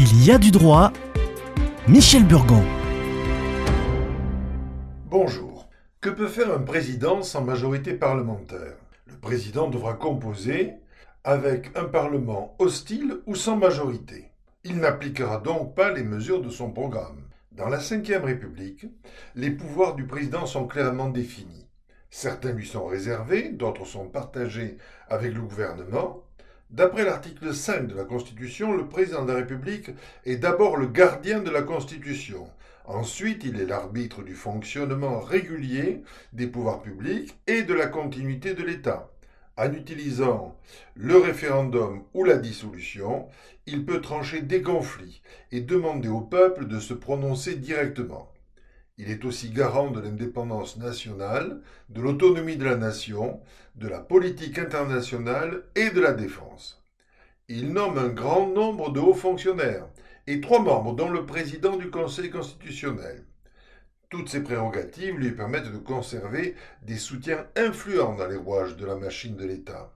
Il y a du droit. Michel Burgon. Bonjour. Que peut faire un président sans majorité parlementaire? Le président devra composer avec un parlement hostile ou sans majorité. Il n'appliquera donc pas les mesures de son programme. Dans la Ve République, les pouvoirs du président sont clairement définis. Certains lui sont réservés, d'autres sont partagés avec le gouvernement. D'après l'article 5 de la Constitution, le président de la République est d'abord le gardien de la Constitution. Ensuite, il est l'arbitre du fonctionnement régulier des pouvoirs publics et de la continuité de l'État. En utilisant le référendum ou la dissolution, il peut trancher des conflits et demander au peuple de se prononcer directement. Il est aussi garant de l'indépendance nationale, de l'autonomie de la nation, de la politique internationale et de la défense. Il nomme un grand nombre de hauts fonctionnaires et trois membres, dont le président du Conseil constitutionnel. Toutes ces prérogatives lui permettent de conserver des soutiens influents dans les rouages de la machine de l'État.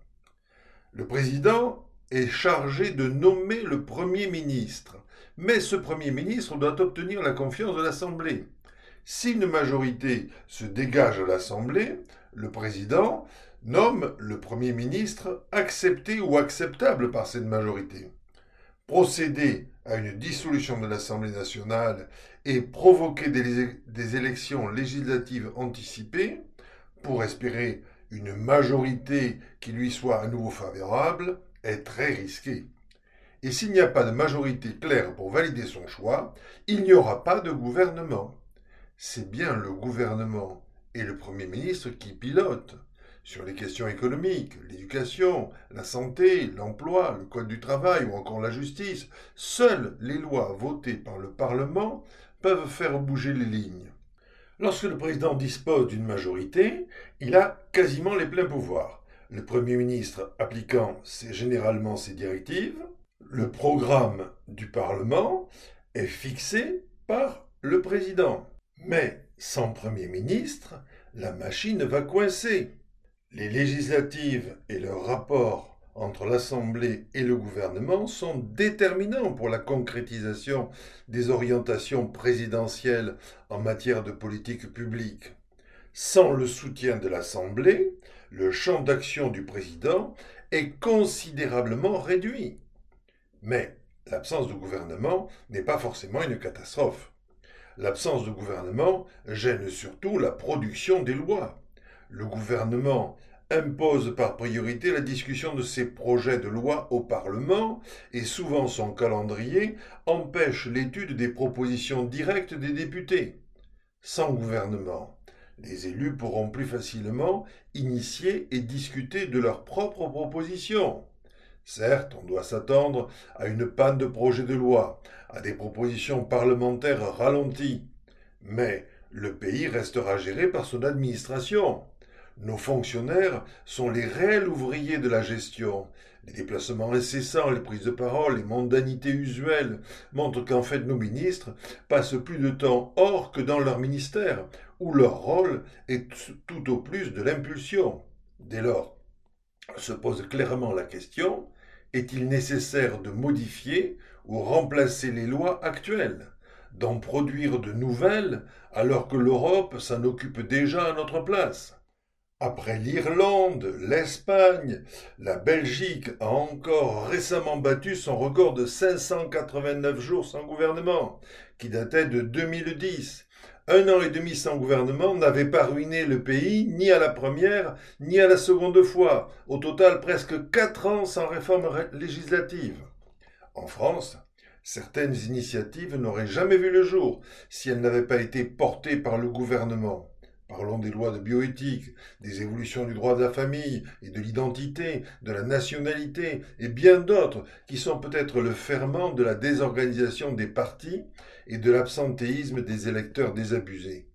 Le président est chargé de nommer le Premier ministre, mais ce Premier ministre doit obtenir la confiance de l'Assemblée. Si une majorité se dégage à l'Assemblée, le président nomme le Premier ministre accepté ou acceptable par cette majorité. Procéder à une dissolution de l'Assemblée nationale et provoquer des, des, élections législatives anticipées pour espérer une majorité qui lui soit à nouveau favorable est très risqué. Et s'il n'y a pas de majorité claire pour valider son choix, il n'y aura pas de gouvernement c'est bien le gouvernement et le Premier ministre qui pilotent sur les questions économiques, l'éducation, la santé, l'emploi, le code du travail ou encore la justice. Seules les lois votées par le Parlement peuvent faire bouger les lignes. Lorsque le président dispose d'une majorité, il a quasiment les pleins pouvoirs. Le Premier ministre appliquant généralement ses directives, le programme du Parlement est fixé par le président. Mais sans Premier ministre, la machine va coincer. Les législatives et leur rapport entre l'Assemblée et le gouvernement sont déterminants pour la concrétisation des orientations présidentielles en matière de politique publique. Sans le soutien de l'Assemblée, le champ d'action du président est considérablement réduit. Mais l'absence de gouvernement n'est pas forcément une catastrophe. L'absence de gouvernement gêne surtout la production des lois. Le gouvernement impose par priorité la discussion de ses projets de loi au Parlement et souvent son calendrier empêche l'étude des propositions directes des députés. Sans gouvernement, les élus pourront plus facilement initier et discuter de leurs propres propositions. Certes, on doit s'attendre à une panne de projets de loi, à des propositions parlementaires ralenties, mais le pays restera géré par son administration. Nos fonctionnaires sont les réels ouvriers de la gestion. Les déplacements incessants, les prises de parole, les mondanités usuelles montrent qu'en fait nos ministres passent plus de temps hors que dans leur ministère, où leur rôle est tout au plus de l'impulsion. Dès lors, se pose clairement la question est-il nécessaire de modifier ou remplacer les lois actuelles, d'en produire de nouvelles alors que l'Europe s'en occupe déjà à notre place? Après l'Irlande, l'Espagne, la Belgique a encore récemment battu son record de 589 jours sans gouvernement, qui datait de 2010, un an et demi sans gouvernement n'avait pas ruiné le pays ni à la première ni à la seconde fois. Au total, presque quatre ans sans réforme législative. En France, certaines initiatives n'auraient jamais vu le jour si elles n'avaient pas été portées par le gouvernement. Parlons des lois de bioéthique, des évolutions du droit de la famille et de l'identité, de la nationalité et bien d'autres qui sont peut-être le ferment de la désorganisation des partis et de l'absentéisme des électeurs désabusés.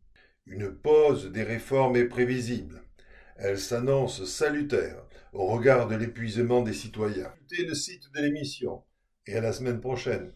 Une pause des réformes est prévisible. Elle s'annonce salutaire au regard de l'épuisement des citoyens. et à la semaine prochaine.